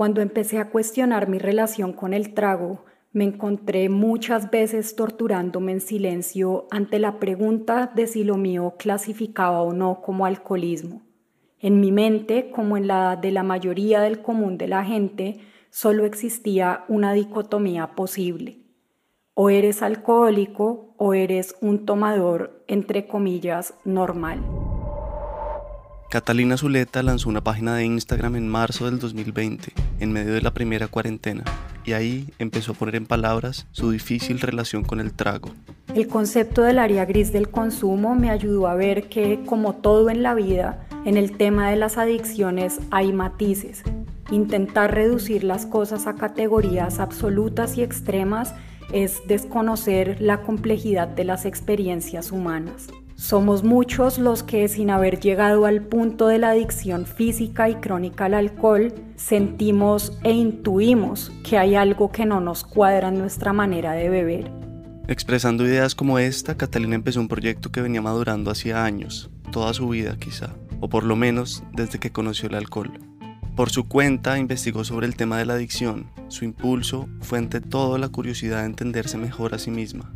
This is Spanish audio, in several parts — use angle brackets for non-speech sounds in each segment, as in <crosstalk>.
Cuando empecé a cuestionar mi relación con el trago, me encontré muchas veces torturándome en silencio ante la pregunta de si lo mío clasificaba o no como alcoholismo. En mi mente, como en la de la mayoría del común de la gente, solo existía una dicotomía posible. O eres alcohólico o eres un tomador, entre comillas, normal. Catalina Zuleta lanzó una página de Instagram en marzo del 2020, en medio de la primera cuarentena, y ahí empezó a poner en palabras su difícil relación con el trago. El concepto del área gris del consumo me ayudó a ver que, como todo en la vida, en el tema de las adicciones hay matices. Intentar reducir las cosas a categorías absolutas y extremas es desconocer la complejidad de las experiencias humanas. Somos muchos los que sin haber llegado al punto de la adicción física y crónica al alcohol, sentimos e intuimos que hay algo que no nos cuadra en nuestra manera de beber. Expresando ideas como esta, Catalina empezó un proyecto que venía madurando hacía años, toda su vida quizá, o por lo menos desde que conoció el alcohol. Por su cuenta investigó sobre el tema de la adicción. Su impulso fue ante todo la curiosidad de entenderse mejor a sí misma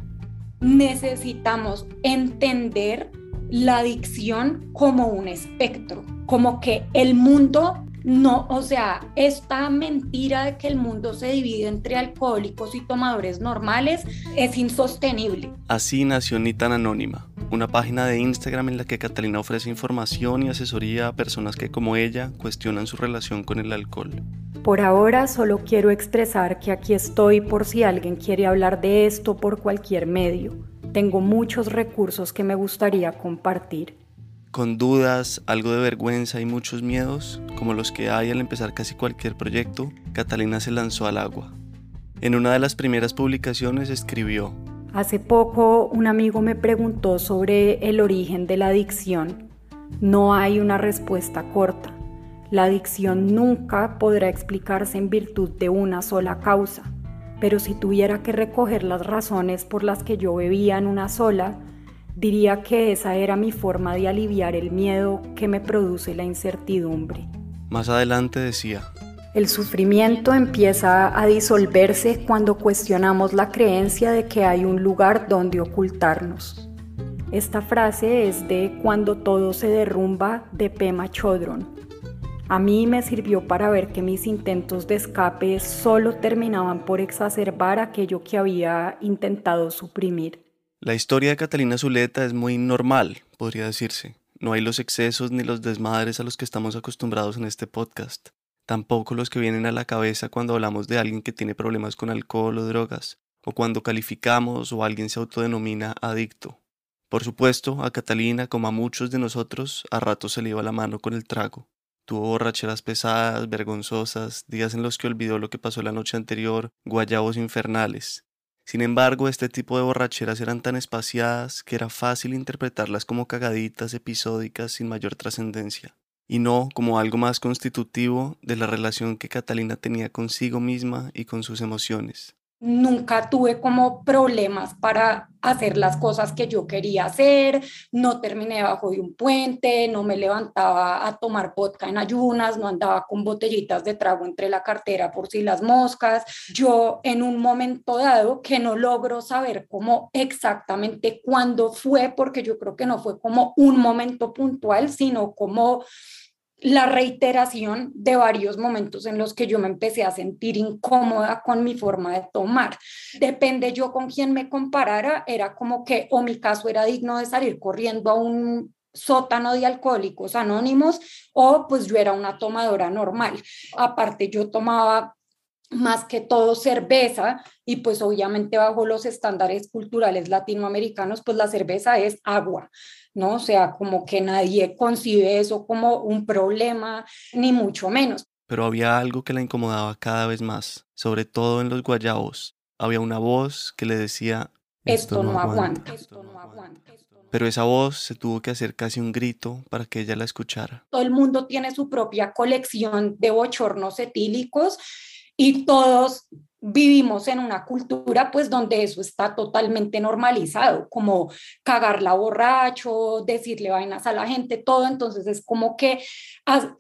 necesitamos entender la adicción como un espectro, como que el mundo no, o sea, esta mentira de que el mundo se divide entre alcohólicos y tomadores normales es insostenible. Así nació Ni tan Anónima, una página de Instagram en la que Catalina ofrece información y asesoría a personas que como ella cuestionan su relación con el alcohol. Por ahora solo quiero expresar que aquí estoy por si alguien quiere hablar de esto por cualquier medio. Tengo muchos recursos que me gustaría compartir. Con dudas, algo de vergüenza y muchos miedos, como los que hay al empezar casi cualquier proyecto, Catalina se lanzó al agua. En una de las primeras publicaciones escribió, Hace poco un amigo me preguntó sobre el origen de la adicción. No hay una respuesta corta. La adicción nunca podrá explicarse en virtud de una sola causa, pero si tuviera que recoger las razones por las que yo bebía en una sola, diría que esa era mi forma de aliviar el miedo que me produce la incertidumbre. Más adelante decía, el sufrimiento empieza a disolverse cuando cuestionamos la creencia de que hay un lugar donde ocultarnos. Esta frase es de Cuando todo se derrumba de Pema Chodron, a mí me sirvió para ver que mis intentos de escape solo terminaban por exacerbar aquello que había intentado suprimir. La historia de Catalina Zuleta es muy normal, podría decirse. No hay los excesos ni los desmadres a los que estamos acostumbrados en este podcast. Tampoco los que vienen a la cabeza cuando hablamos de alguien que tiene problemas con alcohol o drogas, o cuando calificamos o alguien se autodenomina adicto. Por supuesto, a Catalina, como a muchos de nosotros, a ratos se le iba la mano con el trago. Tuvo borracheras pesadas, vergonzosas, días en los que olvidó lo que pasó la noche anterior, guayabos infernales. Sin embargo, este tipo de borracheras eran tan espaciadas que era fácil interpretarlas como cagaditas episódicas sin mayor trascendencia, y no como algo más constitutivo de la relación que Catalina tenía consigo misma y con sus emociones nunca tuve como problemas para hacer las cosas que yo quería hacer, no terminé bajo de un puente, no me levantaba a tomar vodka en ayunas, no andaba con botellitas de trago entre la cartera por si las moscas. Yo en un momento dado que no logro saber cómo exactamente cuándo fue, porque yo creo que no fue como un momento puntual, sino como la reiteración de varios momentos en los que yo me empecé a sentir incómoda con mi forma de tomar. Depende yo con quién me comparara, era como que o mi caso era digno de salir corriendo a un sótano de alcohólicos anónimos o pues yo era una tomadora normal. Aparte yo tomaba más que todo cerveza y pues obviamente bajo los estándares culturales latinoamericanos pues la cerveza es agua. ¿no? O sea, como que nadie concibe eso como un problema, ni mucho menos. Pero había algo que la incomodaba cada vez más, sobre todo en los guayabos. Había una voz que le decía, esto, no, aguanta. Pero esa voz se tuvo que hacer casi un grito para que ella la escuchara. Todo el mundo tiene su propia colección de bochornos etílicos y todos vivimos en una cultura pues donde eso está totalmente normalizado, como cagarla borracho, decirle vainas a la gente, todo. Entonces es como que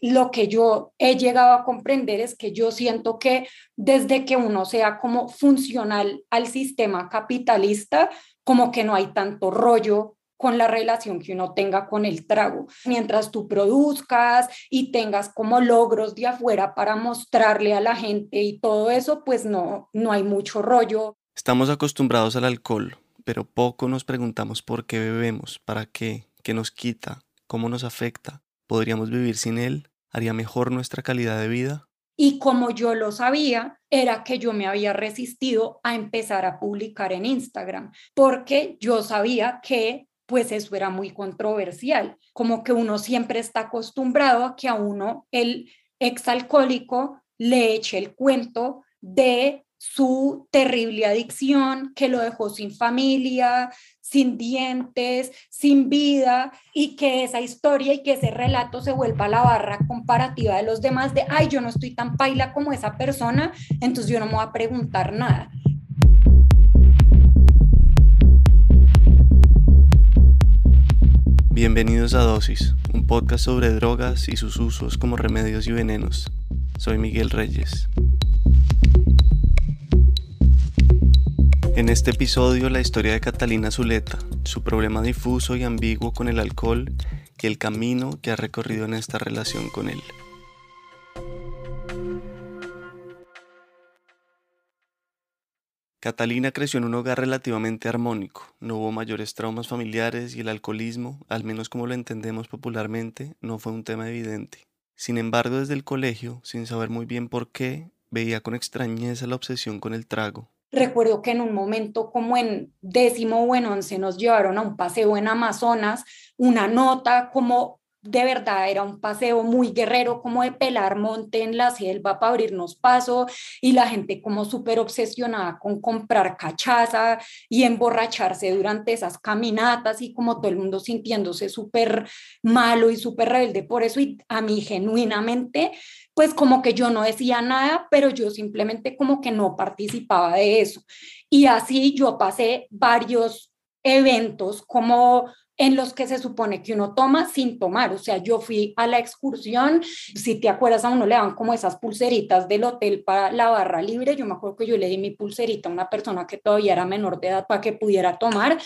lo que yo he llegado a comprender es que yo siento que desde que uno sea como funcional al sistema capitalista, como que no hay tanto rollo con la relación que uno tenga con el trago. Mientras tú produzcas y tengas como logros de afuera para mostrarle a la gente y todo eso, pues no, no hay mucho rollo. Estamos acostumbrados al alcohol, pero poco nos preguntamos por qué bebemos, para qué, qué nos quita, cómo nos afecta. ¿Podríamos vivir sin él? ¿Haría mejor nuestra calidad de vida? Y como yo lo sabía, era que yo me había resistido a empezar a publicar en Instagram, porque yo sabía que pues eso era muy controversial, como que uno siempre está acostumbrado a que a uno el exalcohólico le eche el cuento de su terrible adicción que lo dejó sin familia, sin dientes, sin vida, y que esa historia y que ese relato se vuelva la barra comparativa de los demás de, ay, yo no estoy tan paila como esa persona, entonces yo no me voy a preguntar nada. Bienvenidos a Dosis, un podcast sobre drogas y sus usos como remedios y venenos. Soy Miguel Reyes. En este episodio la historia de Catalina Zuleta, su problema difuso y ambiguo con el alcohol y el camino que ha recorrido en esta relación con él. Catalina creció en un hogar relativamente armónico, no hubo mayores traumas familiares y el alcoholismo, al menos como lo entendemos popularmente, no fue un tema evidente. Sin embargo, desde el colegio, sin saber muy bien por qué, veía con extrañeza la obsesión con el trago. Recuerdo que en un momento como en décimo o en once nos llevaron a un paseo en Amazonas, una nota como de verdad era un paseo muy guerrero, como de pelar monte en la selva para abrirnos paso y la gente como súper obsesionada con comprar cachaza y emborracharse durante esas caminatas y como todo el mundo sintiéndose súper malo y súper rebelde por eso y a mí genuinamente pues como que yo no decía nada, pero yo simplemente como que no participaba de eso. Y así yo pasé varios eventos como en los que se supone que uno toma sin tomar. O sea, yo fui a la excursión, si te acuerdas, a uno le dan como esas pulseritas del hotel para la barra libre. Yo me acuerdo que yo le di mi pulserita a una persona que todavía era menor de edad para que pudiera tomar,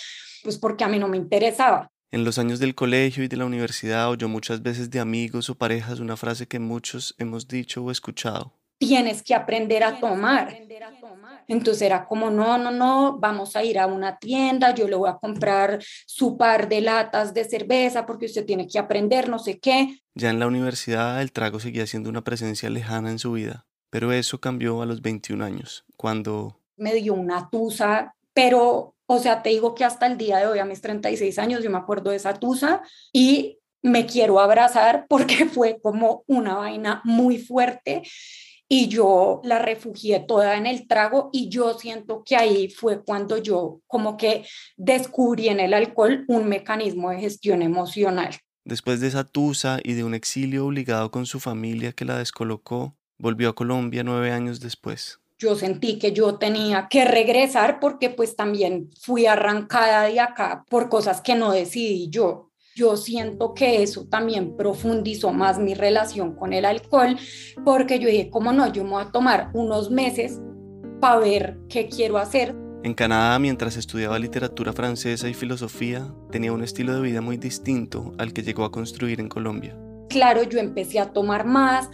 pues porque a mí no me interesaba. En los años del colegio y de la universidad oyó muchas veces de amigos o parejas una frase que muchos hemos dicho o escuchado. Tienes que aprender a tomar. Entonces era como, no, no, no, vamos a ir a una tienda, yo le voy a comprar su par de latas de cerveza porque usted tiene que aprender no sé qué. Ya en la universidad el trago seguía siendo una presencia lejana en su vida, pero eso cambió a los 21 años, cuando... Me dio una tusa, pero, o sea, te digo que hasta el día de hoy, a mis 36 años, yo me acuerdo de esa tusa y me quiero abrazar porque <laughs> fue como una vaina muy fuerte y yo la refugié toda en el trago y yo siento que ahí fue cuando yo como que descubrí en el alcohol un mecanismo de gestión emocional. Después de esa tusa y de un exilio obligado con su familia que la descolocó, volvió a Colombia nueve años después. Yo sentí que yo tenía que regresar porque pues también fui arrancada de acá por cosas que no decidí yo yo siento que eso también profundizó más mi relación con el alcohol, porque yo dije, ¿cómo no? Yo me voy a tomar unos meses para ver qué quiero hacer. En Canadá, mientras estudiaba literatura francesa y filosofía, tenía un estilo de vida muy distinto al que llegó a construir en Colombia. Claro, yo empecé a tomar más,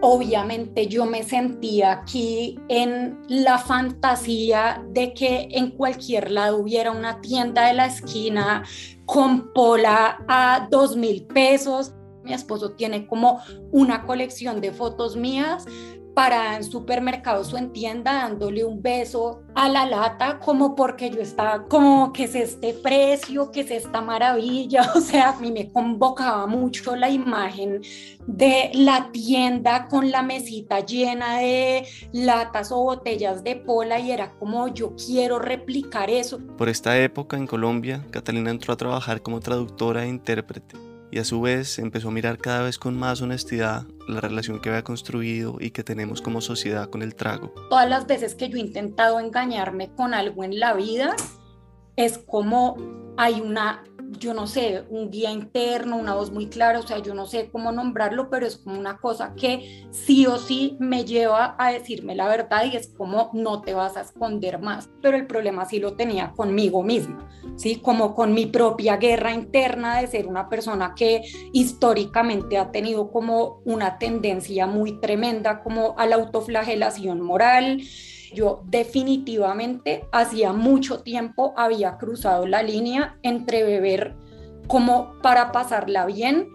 obviamente yo me sentía aquí en la fantasía de que en cualquier lado hubiera una tienda de la esquina con pola a dos mil pesos. Mi esposo tiene como una colección de fotos mías para en supermercados o en tienda dándole un beso a la lata como porque yo estaba como que es este precio, que es esta maravilla, <laughs> o sea, a mí me convocaba mucho la imagen de la tienda con la mesita llena de latas o botellas de pola y era como yo quiero replicar eso. Por esta época en Colombia, Catalina entró a trabajar como traductora e intérprete y a su vez empezó a mirar cada vez con más honestidad la relación que había construido y que tenemos como sociedad con el trago. Todas las veces que yo he intentado engañarme con algo en la vida, es como hay una yo no sé, un guía interno, una voz muy clara, o sea, yo no sé cómo nombrarlo, pero es como una cosa que sí o sí me lleva a decirme la verdad y es como no te vas a esconder más. Pero el problema sí lo tenía conmigo misma, ¿sí? Como con mi propia guerra interna de ser una persona que históricamente ha tenido como una tendencia muy tremenda como a la autoflagelación moral yo definitivamente hacía mucho tiempo había cruzado la línea entre beber como para pasarla bien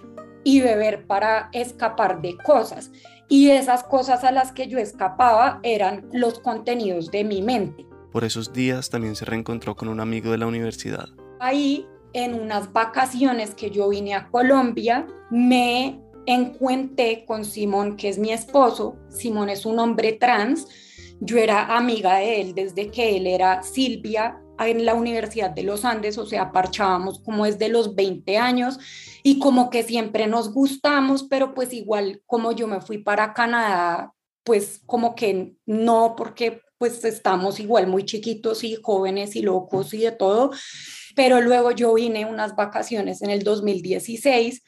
y beber para escapar de cosas. Y esas cosas a las que yo escapaba eran los contenidos de mi mente. Por esos días también se reencontró con un amigo de la universidad. Ahí, en unas vacaciones que yo vine a Colombia, me encuentré con Simón, que es mi esposo. Simón es un hombre trans yo era amiga de él desde que él era Silvia en la Universidad de los Andes, o sea, parchábamos como desde los 20 años y como que siempre nos gustamos, pero pues igual como yo me fui para Canadá, pues como que no, porque pues estamos igual muy chiquitos y jóvenes y locos y de todo, pero luego yo vine unas vacaciones en el 2016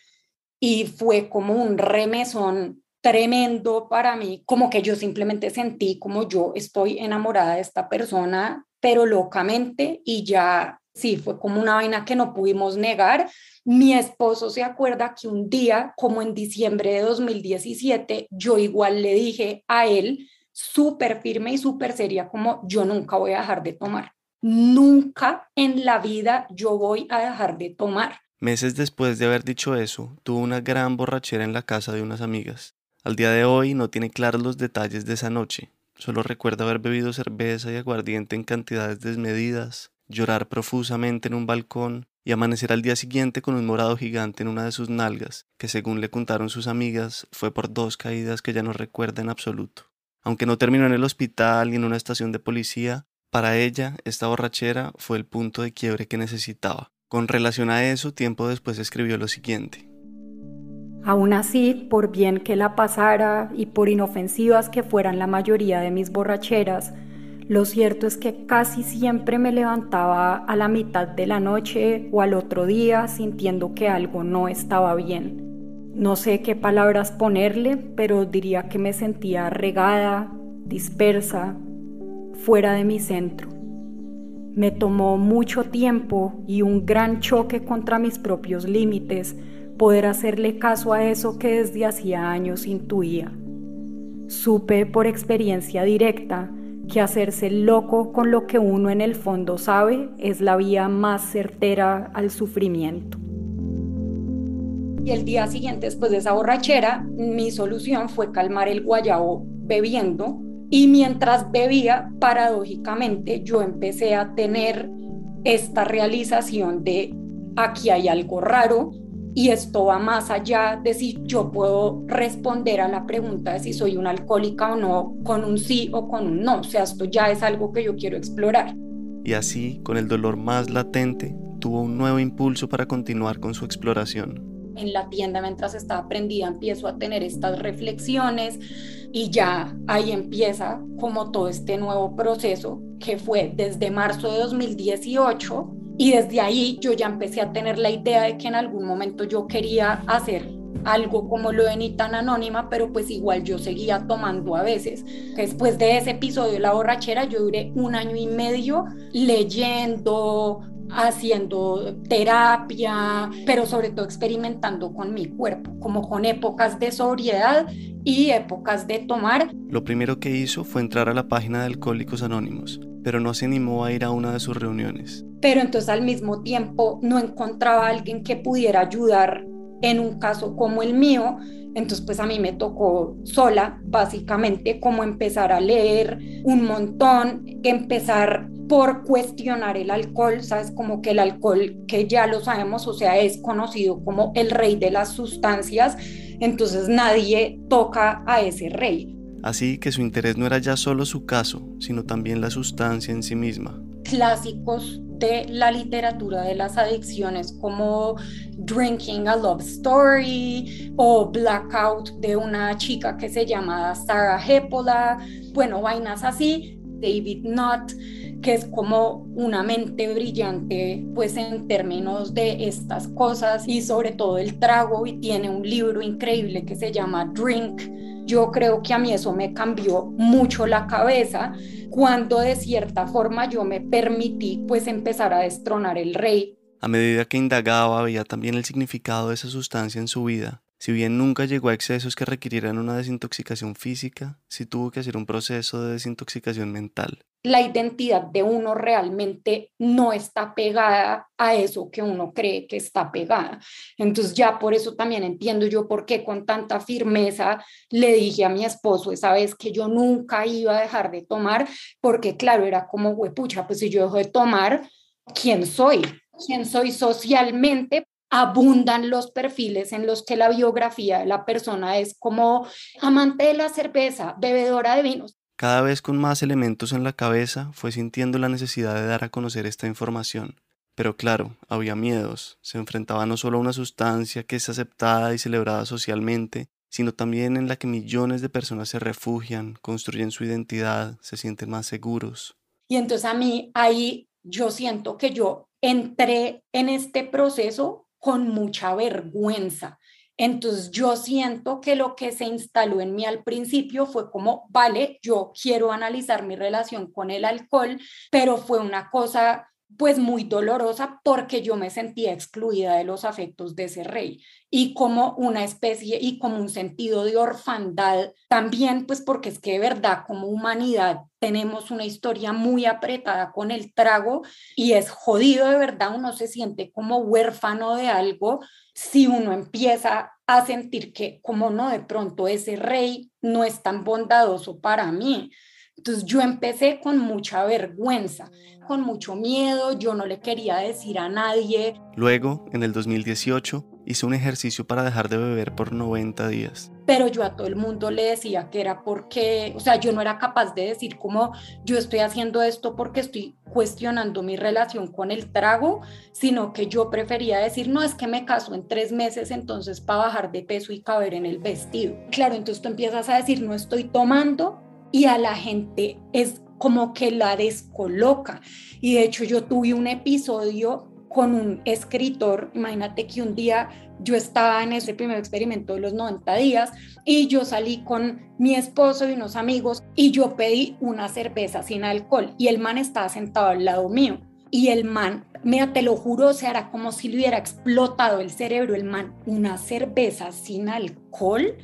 y fue como un remesón tremendo para mí, como que yo simplemente sentí como yo estoy enamorada de esta persona, pero locamente y ya sí, fue como una vaina que no pudimos negar. Mi esposo se acuerda que un día, como en diciembre de 2017, yo igual le dije a él, súper firme y súper seria, como yo nunca voy a dejar de tomar. Nunca en la vida yo voy a dejar de tomar. Meses después de haber dicho eso, tuvo una gran borrachera en la casa de unas amigas. Al día de hoy no tiene claros los detalles de esa noche, solo recuerda haber bebido cerveza y aguardiente en cantidades desmedidas, llorar profusamente en un balcón y amanecer al día siguiente con un morado gigante en una de sus nalgas, que según le contaron sus amigas fue por dos caídas que ya no recuerda en absoluto. Aunque no terminó en el hospital ni en una estación de policía, para ella esta borrachera fue el punto de quiebre que necesitaba. Con relación a eso, tiempo después escribió lo siguiente. Aún así, por bien que la pasara y por inofensivas que fueran la mayoría de mis borracheras, lo cierto es que casi siempre me levantaba a la mitad de la noche o al otro día sintiendo que algo no estaba bien. No sé qué palabras ponerle, pero diría que me sentía regada, dispersa, fuera de mi centro. Me tomó mucho tiempo y un gran choque contra mis propios límites poder hacerle caso a eso que desde hacía años intuía. Supe por experiencia directa que hacerse loco con lo que uno en el fondo sabe es la vía más certera al sufrimiento. Y el día siguiente, después de esa borrachera, mi solución fue calmar el guayabo bebiendo. Y mientras bebía, paradójicamente, yo empecé a tener esta realización de aquí hay algo raro, y esto va más allá de si yo puedo responder a la pregunta de si soy una alcohólica o no con un sí o con un no. O sea, esto ya es algo que yo quiero explorar. Y así, con el dolor más latente, tuvo un nuevo impulso para continuar con su exploración. En la tienda, mientras estaba prendida, empiezo a tener estas reflexiones y ya ahí empieza como todo este nuevo proceso que fue desde marzo de 2018 y desde ahí yo ya empecé a tener la idea de que en algún momento yo quería hacer algo como lo de ni tan anónima, pero pues igual yo seguía tomando a veces. Después de ese episodio de la borrachera, yo duré un año y medio leyendo, haciendo terapia, pero sobre todo experimentando con mi cuerpo, como con épocas de sobriedad y épocas de tomar. Lo primero que hizo fue entrar a la página de Alcohólicos Anónimos, pero no se animó a ir a una de sus reuniones pero entonces al mismo tiempo no encontraba a alguien que pudiera ayudar en un caso como el mío. Entonces, pues a mí me tocó sola, básicamente, como empezar a leer un montón, empezar por cuestionar el alcohol, ¿sabes? Como que el alcohol, que ya lo sabemos, o sea, es conocido como el rey de las sustancias, entonces nadie toca a ese rey. Así que su interés no era ya solo su caso, sino también la sustancia en sí misma. Clásicos de la literatura de las adicciones como Drinking a Love Story o Blackout de una chica que se llama Sarah Hepola, bueno, vainas así, David Nutt que es como una mente brillante, pues en términos de estas cosas y sobre todo el trago y tiene un libro increíble que se llama Drink. Yo creo que a mí eso me cambió mucho la cabeza cuando de cierta forma yo me permití pues empezar a destronar el rey. A medida que indagaba veía también el significado de esa sustancia en su vida si bien nunca llegó a excesos que requirieran una desintoxicación física, sí tuvo que hacer un proceso de desintoxicación mental. La identidad de uno realmente no está pegada a eso que uno cree que está pegada. Entonces ya por eso también entiendo yo por qué con tanta firmeza le dije a mi esposo esa vez que yo nunca iba a dejar de tomar, porque claro, era como, huepucha, pues si yo dejo de tomar, ¿quién soy? ¿Quién soy socialmente? Abundan los perfiles en los que la biografía de la persona es como amante de la cerveza, bebedora de vinos. Cada vez con más elementos en la cabeza fue sintiendo la necesidad de dar a conocer esta información. Pero claro, había miedos. Se enfrentaba no solo a una sustancia que es aceptada y celebrada socialmente, sino también en la que millones de personas se refugian, construyen su identidad, se sienten más seguros. Y entonces a mí ahí yo siento que yo entré en este proceso con mucha vergüenza. Entonces yo siento que lo que se instaló en mí al principio fue como, vale, yo quiero analizar mi relación con el alcohol, pero fue una cosa pues muy dolorosa porque yo me sentía excluida de los afectos de ese rey y como una especie y como un sentido de orfandad también pues porque es que de verdad como humanidad tenemos una historia muy apretada con el trago y es jodido de verdad uno se siente como huérfano de algo si uno empieza a sentir que como no de pronto ese rey no es tan bondadoso para mí entonces yo empecé con mucha vergüenza, con mucho miedo, yo no le quería decir a nadie. Luego, en el 2018, hice un ejercicio para dejar de beber por 90 días. Pero yo a todo el mundo le decía que era porque, o sea, yo no era capaz de decir como yo estoy haciendo esto porque estoy cuestionando mi relación con el trago, sino que yo prefería decir, no, es que me caso en tres meses, entonces para bajar de peso y caber en el vestido. Claro, entonces tú empiezas a decir, no estoy tomando, y a la gente es como que la descoloca. Y de hecho yo tuve un episodio con un escritor, imagínate que un día yo estaba en ese primer experimento de los 90 días y yo salí con mi esposo y unos amigos y yo pedí una cerveza sin alcohol y el man estaba sentado al lado mío y el man, mira, te lo juro, se hará como si le hubiera explotado el cerebro el man, una cerveza sin alcohol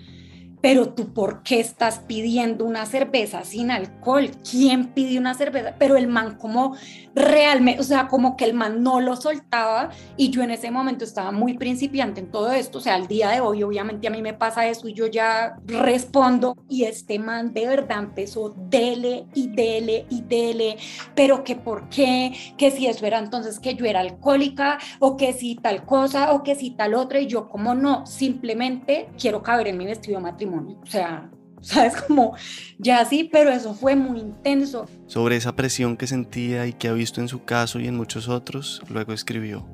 pero tú, ¿por qué estás pidiendo una cerveza sin alcohol? ¿Quién pidió una cerveza? Pero el man como realmente, o sea, como que el man no lo soltaba y yo en ese momento estaba muy principiante en todo esto, o sea, al día de hoy obviamente a mí me pasa eso y yo ya respondo y este man de verdad empezó dele y dele y dele, pero que por qué, que si eso era entonces que yo era alcohólica o que si tal cosa o que si tal otra y yo como no, simplemente quiero caber en mi vestido matrimonio o sea, <laughs> ¿sabes? Como ya sí, pero eso fue muy intenso. Sobre esa presión que sentía y que ha visto en su caso y en muchos otros, luego escribió.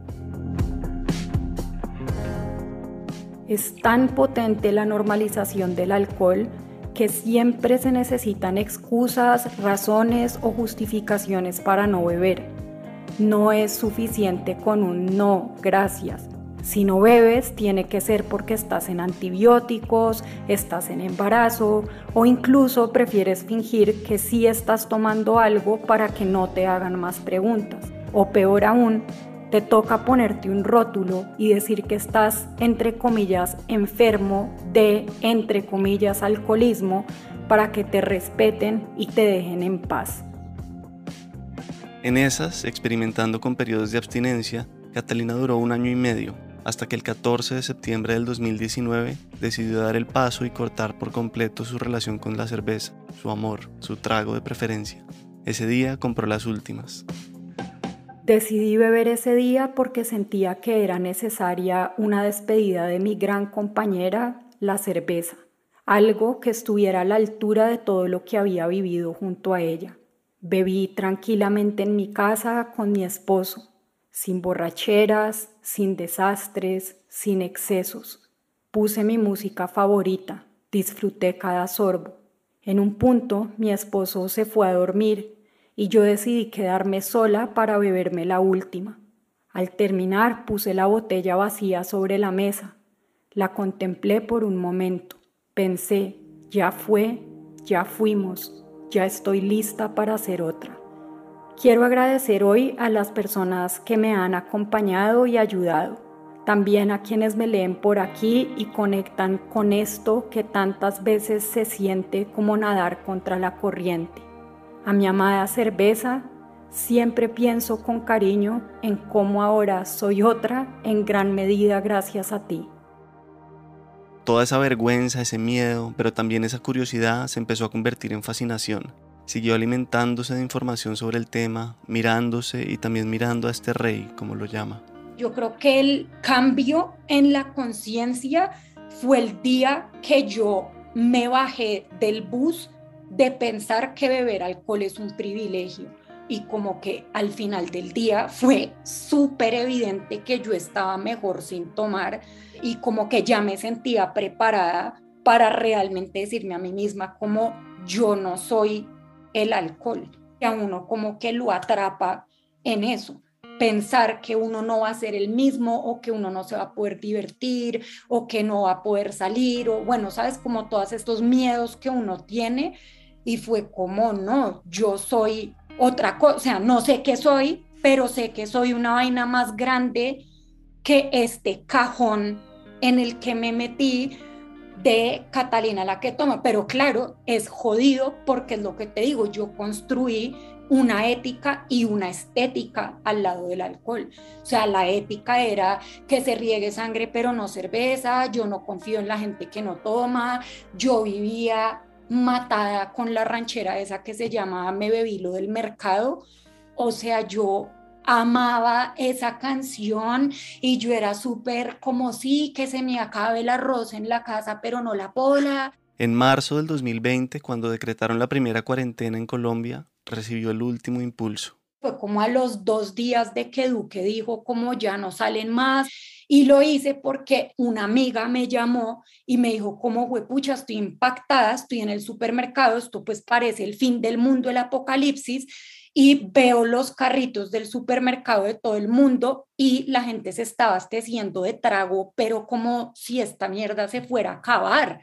Es tan potente la normalización del alcohol que siempre se necesitan excusas, razones o justificaciones para no beber. No es suficiente con un no, gracias. Si no bebes, tiene que ser porque estás en antibióticos, estás en embarazo o incluso prefieres fingir que sí estás tomando algo para que no te hagan más preguntas. O peor aún, te toca ponerte un rótulo y decir que estás, entre comillas, enfermo de, entre comillas, alcoholismo para que te respeten y te dejen en paz. En esas, experimentando con periodos de abstinencia, Catalina duró un año y medio, hasta que el 14 de septiembre del 2019 decidió dar el paso y cortar por completo su relación con la cerveza, su amor, su trago de preferencia. Ese día compró las últimas. Decidí beber ese día porque sentía que era necesaria una despedida de mi gran compañera, la cerveza, algo que estuviera a la altura de todo lo que había vivido junto a ella. Bebí tranquilamente en mi casa con mi esposo, sin borracheras, sin desastres, sin excesos. Puse mi música favorita, disfruté cada sorbo. En un punto mi esposo se fue a dormir y yo decidí quedarme sola para beberme la última. Al terminar puse la botella vacía sobre la mesa. La contemplé por un momento. Pensé, ya fue, ya fuimos, ya estoy lista para hacer otra. Quiero agradecer hoy a las personas que me han acompañado y ayudado, también a quienes me leen por aquí y conectan con esto que tantas veces se siente como nadar contra la corriente. A mi amada cerveza, siempre pienso con cariño en cómo ahora soy otra en gran medida gracias a ti. Toda esa vergüenza, ese miedo, pero también esa curiosidad se empezó a convertir en fascinación. Siguió alimentándose de información sobre el tema, mirándose y también mirando a este rey, como lo llama. Yo creo que el cambio en la conciencia fue el día que yo me bajé del bus de pensar que beber alcohol es un privilegio y como que al final del día fue súper evidente que yo estaba mejor sin tomar y como que ya me sentía preparada para realmente decirme a mí misma como yo no soy el alcohol, que a uno como que lo atrapa en eso. Pensar que uno no va a ser el mismo o que uno no se va a poder divertir o que no va a poder salir o bueno, sabes, como todos estos miedos que uno tiene y fue como, no, yo soy otra cosa, o sea, no sé qué soy, pero sé que soy una vaina más grande que este cajón en el que me metí de Catalina la que toma. Pero claro, es jodido porque es lo que te digo, yo construí una ética y una estética al lado del alcohol. O sea, la ética era que se riegue sangre pero no cerveza, yo no confío en la gente que no toma, yo vivía matada con la ranchera esa que se llama Me bebí lo del mercado. O sea, yo amaba esa canción y yo era súper como sí, que se me acabe el arroz en la casa, pero no la pola. En marzo del 2020, cuando decretaron la primera cuarentena en Colombia, recibió el último impulso. Fue como a los dos días de que Duque dijo como ya no salen más y lo hice porque una amiga me llamó y me dijo como, pucha, estoy impactada, estoy en el supermercado, esto pues parece el fin del mundo, el apocalipsis y veo los carritos del supermercado de todo el mundo y la gente se está abasteciendo de trago, pero como si esta mierda se fuera a acabar,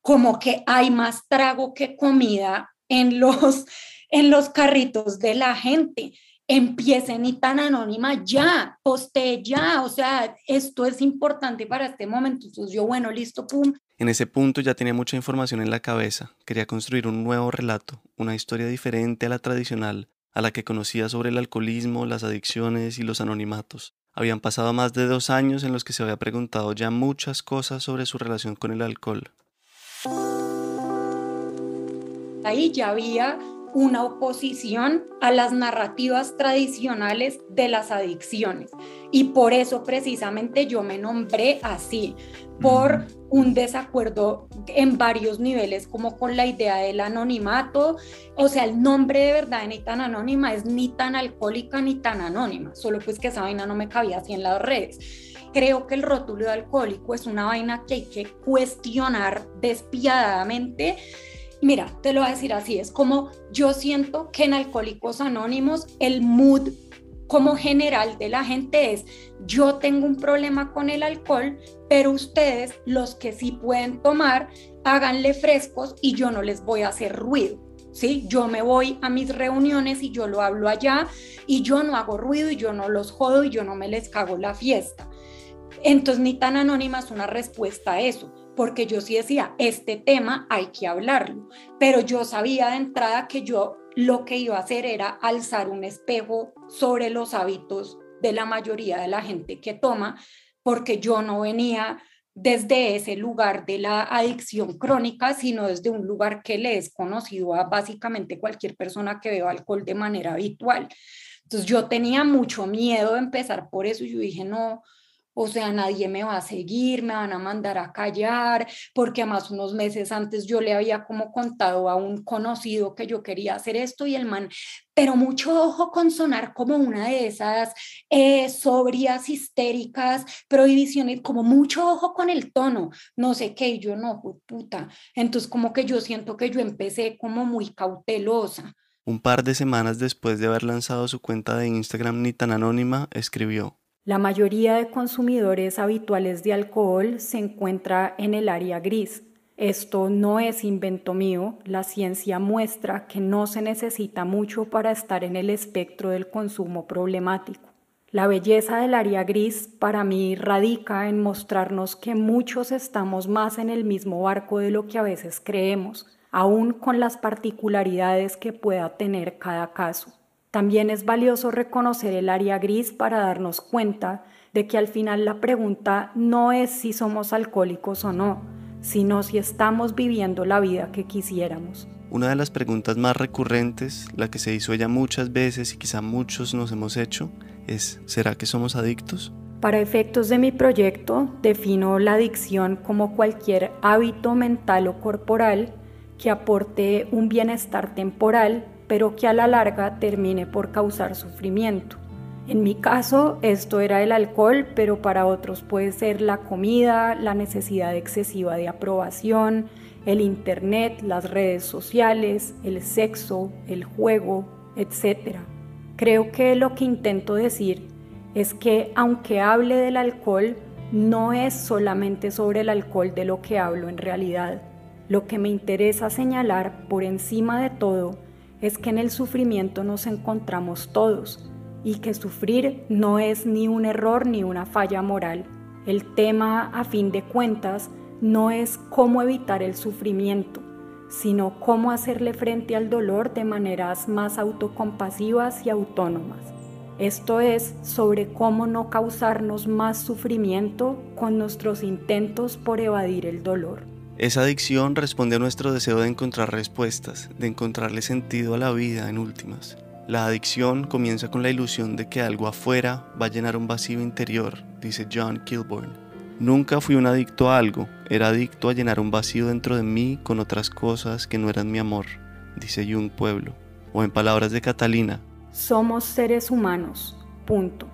como que hay más trago que comida en los, <laughs> en los carritos de la gente. Empiecen y tan anónima ya, poste ya, o sea, esto es importante para este momento. Entonces yo, bueno, listo, pum. En ese punto ya tenía mucha información en la cabeza, quería construir un nuevo relato, una historia diferente a la tradicional, a la que conocía sobre el alcoholismo, las adicciones y los anonimatos. Habían pasado más de dos años en los que se había preguntado ya muchas cosas sobre su relación con el alcohol. Ahí ya había una oposición a las narrativas tradicionales de las adicciones. Y por eso precisamente yo me nombré así, por un desacuerdo en varios niveles, como con la idea del anonimato. O sea, el nombre de verdad de ni tan anónima es ni tan alcohólica ni tan anónima, solo pues que esa vaina no me cabía así en las redes. Creo que el rótulo de alcohólico es una vaina que hay que cuestionar despiadadamente Mira, te lo voy a decir así, es como yo siento que en Alcohólicos Anónimos el mood como general de la gente es, yo tengo un problema con el alcohol, pero ustedes, los que sí pueden tomar, háganle frescos y yo no les voy a hacer ruido. ¿sí? Yo me voy a mis reuniones y yo lo hablo allá y yo no hago ruido y yo no los jodo y yo no me les cago la fiesta. Entonces, ni tan anónima es una respuesta a eso porque yo sí decía, este tema hay que hablarlo, pero yo sabía de entrada que yo lo que iba a hacer era alzar un espejo sobre los hábitos de la mayoría de la gente que toma, porque yo no venía desde ese lugar de la adicción crónica, sino desde un lugar que le es conocido a básicamente cualquier persona que beba alcohol de manera habitual. Entonces yo tenía mucho miedo de empezar por eso yo dije, no, o sea, nadie me va a seguir, me van a mandar a callar, porque además unos meses antes yo le había como contado a un conocido que yo quería hacer esto y el man, pero mucho ojo con sonar como una de esas eh, sobrias, histéricas, prohibiciones, como mucho ojo con el tono, no sé qué, y yo no, puta. Entonces como que yo siento que yo empecé como muy cautelosa. Un par de semanas después de haber lanzado su cuenta de Instagram ni tan anónima, escribió, la mayoría de consumidores habituales de alcohol se encuentra en el área gris. Esto no es invento mío, la ciencia muestra que no se necesita mucho para estar en el espectro del consumo problemático. La belleza del área gris para mí radica en mostrarnos que muchos estamos más en el mismo barco de lo que a veces creemos, aún con las particularidades que pueda tener cada caso. También es valioso reconocer el área gris para darnos cuenta de que al final la pregunta no es si somos alcohólicos o no, sino si estamos viviendo la vida que quisiéramos. Una de las preguntas más recurrentes, la que se hizo ella muchas veces y quizá muchos nos hemos hecho, es ¿será que somos adictos? Para efectos de mi proyecto, defino la adicción como cualquier hábito mental o corporal que aporte un bienestar temporal pero que a la larga termine por causar sufrimiento. En mi caso, esto era el alcohol, pero para otros puede ser la comida, la necesidad excesiva de aprobación, el Internet, las redes sociales, el sexo, el juego, etc. Creo que lo que intento decir es que aunque hable del alcohol, no es solamente sobre el alcohol de lo que hablo en realidad. Lo que me interesa señalar por encima de todo es que en el sufrimiento nos encontramos todos y que sufrir no es ni un error ni una falla moral. El tema, a fin de cuentas, no es cómo evitar el sufrimiento, sino cómo hacerle frente al dolor de maneras más autocompasivas y autónomas. Esto es sobre cómo no causarnos más sufrimiento con nuestros intentos por evadir el dolor. Esa adicción responde a nuestro deseo de encontrar respuestas, de encontrarle sentido a la vida en últimas. La adicción comienza con la ilusión de que algo afuera va a llenar un vacío interior, dice John Kilburn. Nunca fui un adicto a algo, era adicto a llenar un vacío dentro de mí con otras cosas que no eran mi amor, dice Jung Pueblo. O en palabras de Catalina, somos seres humanos, punto.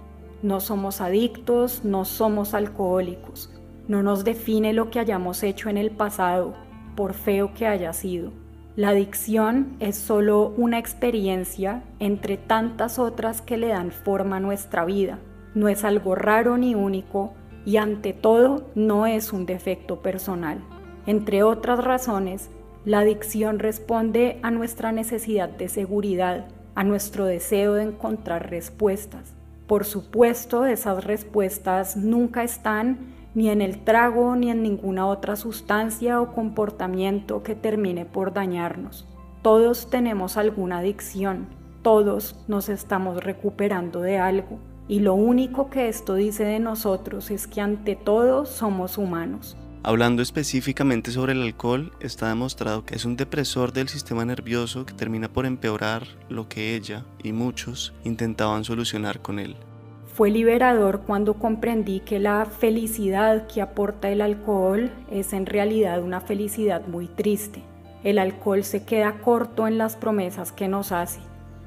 No somos adictos, no somos alcohólicos no nos define lo que hayamos hecho en el pasado, por feo que haya sido. La adicción es solo una experiencia entre tantas otras que le dan forma a nuestra vida. No es algo raro ni único y ante todo no es un defecto personal. Entre otras razones, la adicción responde a nuestra necesidad de seguridad, a nuestro deseo de encontrar respuestas. Por supuesto, esas respuestas nunca están ni en el trago ni en ninguna otra sustancia o comportamiento que termine por dañarnos. Todos tenemos alguna adicción, todos nos estamos recuperando de algo, y lo único que esto dice de nosotros es que ante todo somos humanos. Hablando específicamente sobre el alcohol, está demostrado que es un depresor del sistema nervioso que termina por empeorar lo que ella y muchos intentaban solucionar con él. Fue liberador cuando comprendí que la felicidad que aporta el alcohol es en realidad una felicidad muy triste. El alcohol se queda corto en las promesas que nos hace.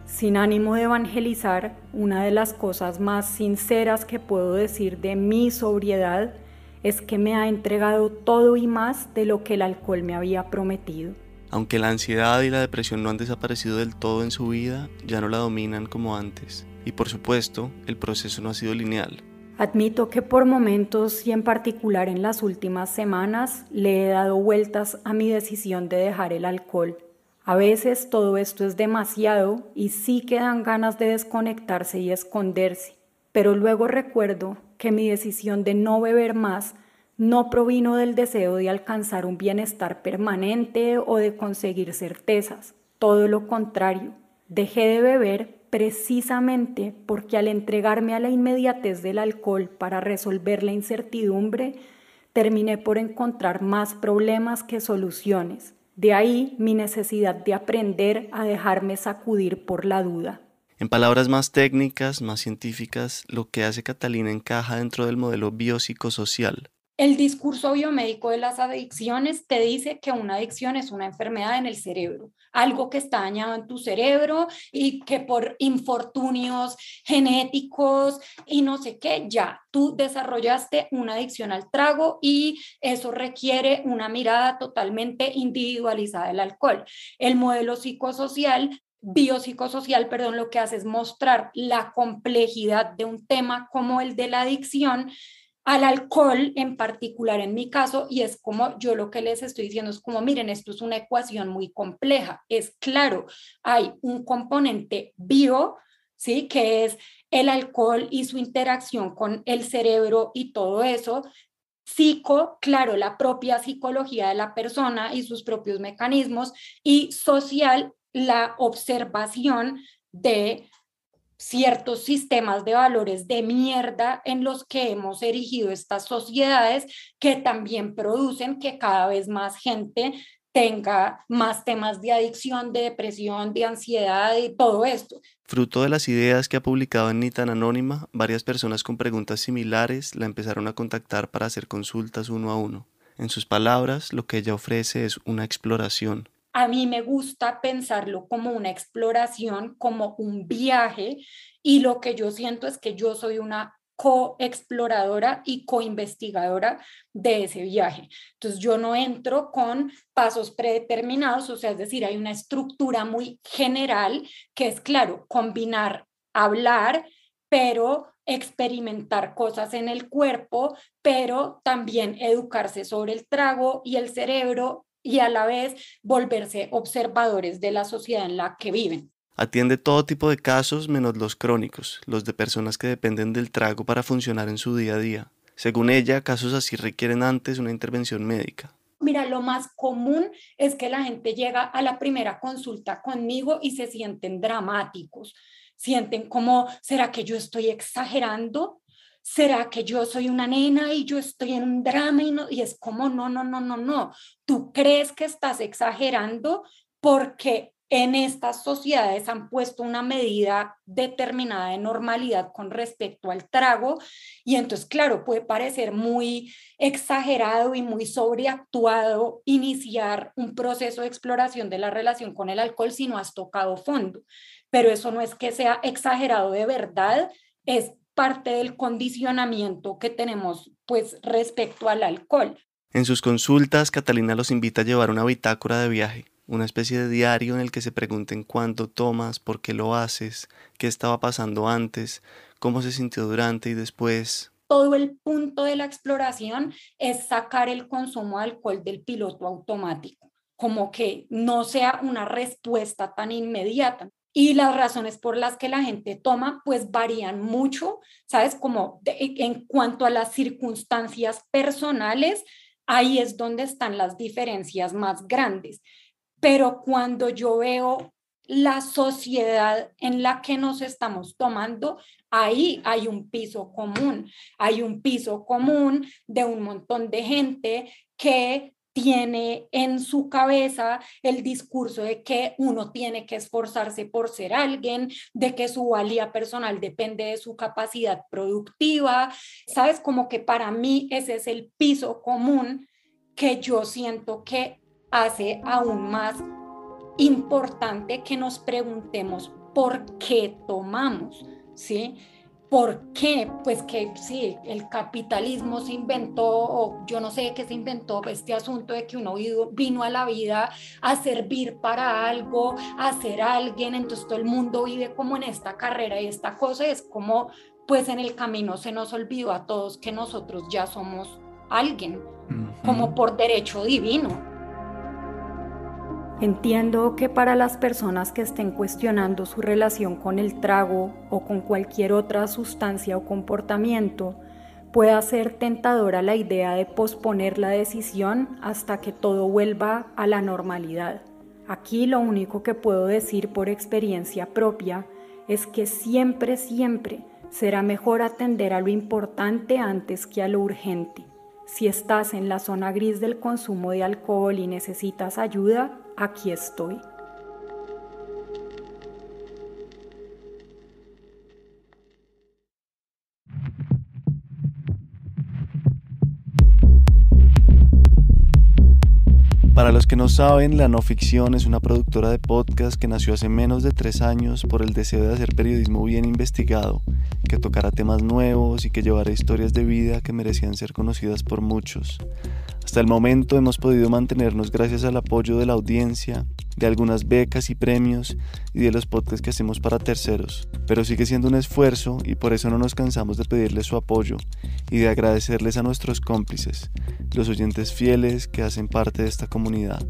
Sin ánimo de evangelizar, una de las cosas más sinceras que puedo decir de mi sobriedad es que me ha entregado todo y más de lo que el alcohol me había prometido. Aunque la ansiedad y la depresión no han desaparecido del todo en su vida, ya no la dominan como antes. Y por supuesto, el proceso no ha sido lineal. Admito que por momentos y en particular en las últimas semanas le he dado vueltas a mi decisión de dejar el alcohol. A veces todo esto es demasiado y sí quedan ganas de desconectarse y esconderse, pero luego recuerdo que mi decisión de no beber más no provino del deseo de alcanzar un bienestar permanente o de conseguir certezas, todo lo contrario. Dejé de beber precisamente porque al entregarme a la inmediatez del alcohol para resolver la incertidumbre, terminé por encontrar más problemas que soluciones. De ahí mi necesidad de aprender a dejarme sacudir por la duda. En palabras más técnicas, más científicas, lo que hace Catalina encaja dentro del modelo biopsicosocial. El discurso biomédico de las adicciones te dice que una adicción es una enfermedad en el cerebro, algo que está dañado en tu cerebro y que por infortunios genéticos y no sé qué, ya tú desarrollaste una adicción al trago y eso requiere una mirada totalmente individualizada del alcohol. El modelo psicosocial biopsicosocial, perdón, lo que hace es mostrar la complejidad de un tema como el de la adicción al alcohol en particular en mi caso y es como yo lo que les estoy diciendo es como miren esto es una ecuación muy compleja. Es claro hay un componente bio sí que es el alcohol y su interacción con el cerebro y todo eso. Psico claro la propia psicología de la persona y sus propios mecanismos. Y social la observación de ciertos sistemas de valores de mierda en los que hemos erigido estas sociedades que también producen que cada vez más gente tenga más temas de adicción, de depresión, de ansiedad y todo esto. Fruto de las ideas que ha publicado en Nitan Anónima, varias personas con preguntas similares la empezaron a contactar para hacer consultas uno a uno. En sus palabras, lo que ella ofrece es una exploración, a mí me gusta pensarlo como una exploración, como un viaje, y lo que yo siento es que yo soy una coexploradora y coinvestigadora de ese viaje. Entonces yo no entro con pasos predeterminados, o sea, es decir, hay una estructura muy general que es, claro, combinar hablar, pero experimentar cosas en el cuerpo, pero también educarse sobre el trago y el cerebro y a la vez volverse observadores de la sociedad en la que viven. Atiende todo tipo de casos menos los crónicos, los de personas que dependen del trago para funcionar en su día a día. Según ella, casos así requieren antes una intervención médica. Mira, lo más común es que la gente llega a la primera consulta conmigo y se sienten dramáticos. Sienten como, ¿será que yo estoy exagerando? ¿Será que yo soy una nena y yo estoy en un drama y, es como, no, no, no, no, no, tú crees que estás exagerando porque en estas sociedades han puesto una medida determinada de normalidad con respecto al trago y entonces, claro, puede parecer muy exagerado y muy sobreactuado iniciar un proceso de exploración de la relación con el alcohol si no has tocado fondo, pero eso no es que sea exagerado de verdad, es parte del condicionamiento que tenemos pues respecto al alcohol. En sus consultas, Catalina los invita a llevar una bitácora de viaje, una especie de diario en el que se pregunten cuánto tomas, por qué lo haces, qué estaba pasando antes, cómo se sintió durante y después. Todo el punto de la exploración es sacar el consumo de alcohol del piloto automático, como que no sea una respuesta tan inmediata y las razones por las que la gente toma pues varían mucho, ¿sabes? Como en cuanto a las circunstancias personales, ahí es donde están las diferencias más grandes. Pero cuando yo veo la sociedad en la que nos estamos tomando, ahí hay un piso común, hay un piso común de un montón de gente que tiene en su cabeza el discurso de que uno tiene que esforzarse por ser alguien, de que su valía personal depende de su capacidad productiva. Sabes, como que para mí ese es el piso común que yo siento que hace aún más importante que nos preguntemos por qué tomamos, ¿sí? ¿Por qué? Pues que sí, el capitalismo se inventó, o yo no sé qué se inventó, este asunto de que uno vino a la vida a servir para algo, a ser alguien, entonces todo el mundo vive como en esta carrera y esta cosa es como, pues en el camino se nos olvidó a todos que nosotros ya somos alguien, como por derecho divino. Entiendo que para las personas que estén cuestionando su relación con el trago o con cualquier otra sustancia o comportamiento, pueda ser tentadora la idea de posponer la decisión hasta que todo vuelva a la normalidad. Aquí lo único que puedo decir por experiencia propia es que siempre, siempre será mejor atender a lo importante antes que a lo urgente. Si estás en la zona gris del consumo de alcohol y necesitas ayuda, aquí estoy. Para los que no saben, La No Ficción es una productora de podcast que nació hace menos de tres años por el deseo de hacer periodismo bien investigado, que tocara temas nuevos y que llevara historias de vida que merecían ser conocidas por muchos. Hasta el momento hemos podido mantenernos gracias al apoyo de la audiencia, de algunas becas y premios y de los podcasts que hacemos para terceros, pero sigue siendo un esfuerzo y por eso no nos cansamos de pedirles su apoyo y de agradecerles a nuestros cómplices, los oyentes fieles que hacen parte de esta comunidad.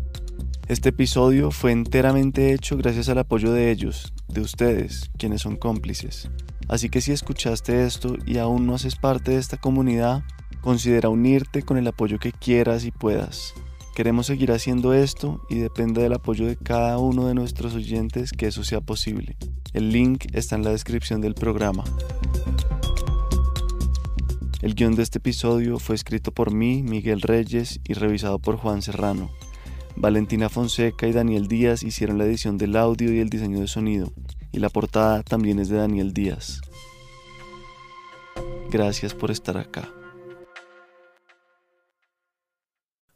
Este episodio fue enteramente hecho gracias al apoyo de ellos, de ustedes, quienes son cómplices. Así que si escuchaste esto y aún no haces parte de esta comunidad, Considera unirte con el apoyo que quieras y puedas. Queremos seguir haciendo esto y depende del apoyo de cada uno de nuestros oyentes que eso sea posible. El link está en la descripción del programa. El guion de este episodio fue escrito por mí, Miguel Reyes, y revisado por Juan Serrano. Valentina Fonseca y Daniel Díaz hicieron la edición del audio y el diseño de sonido, y la portada también es de Daniel Díaz. Gracias por estar acá.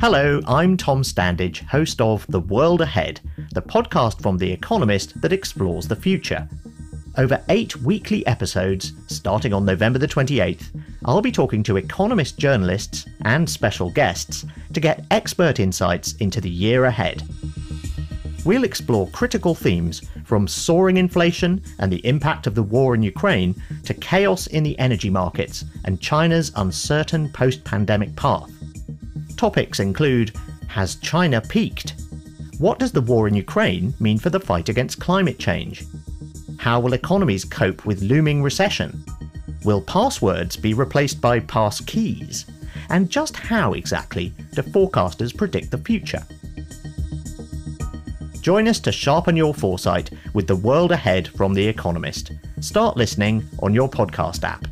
Hello, I'm Tom Standage, host of The World Ahead, the podcast from The Economist that explores the future. Over eight weekly episodes, starting on November the 28th, I'll be talking to Economist journalists and special guests to get expert insights into the year ahead. We'll explore critical themes from soaring inflation and the impact of the war in Ukraine to chaos in the energy markets and China's uncertain post pandemic path. Topics include Has China peaked? What does the war in Ukraine mean for the fight against climate change? How will economies cope with looming recession? Will passwords be replaced by pass keys? And just how exactly do forecasters predict the future? Join us to sharpen your foresight with the world ahead from The Economist. Start listening on your podcast app.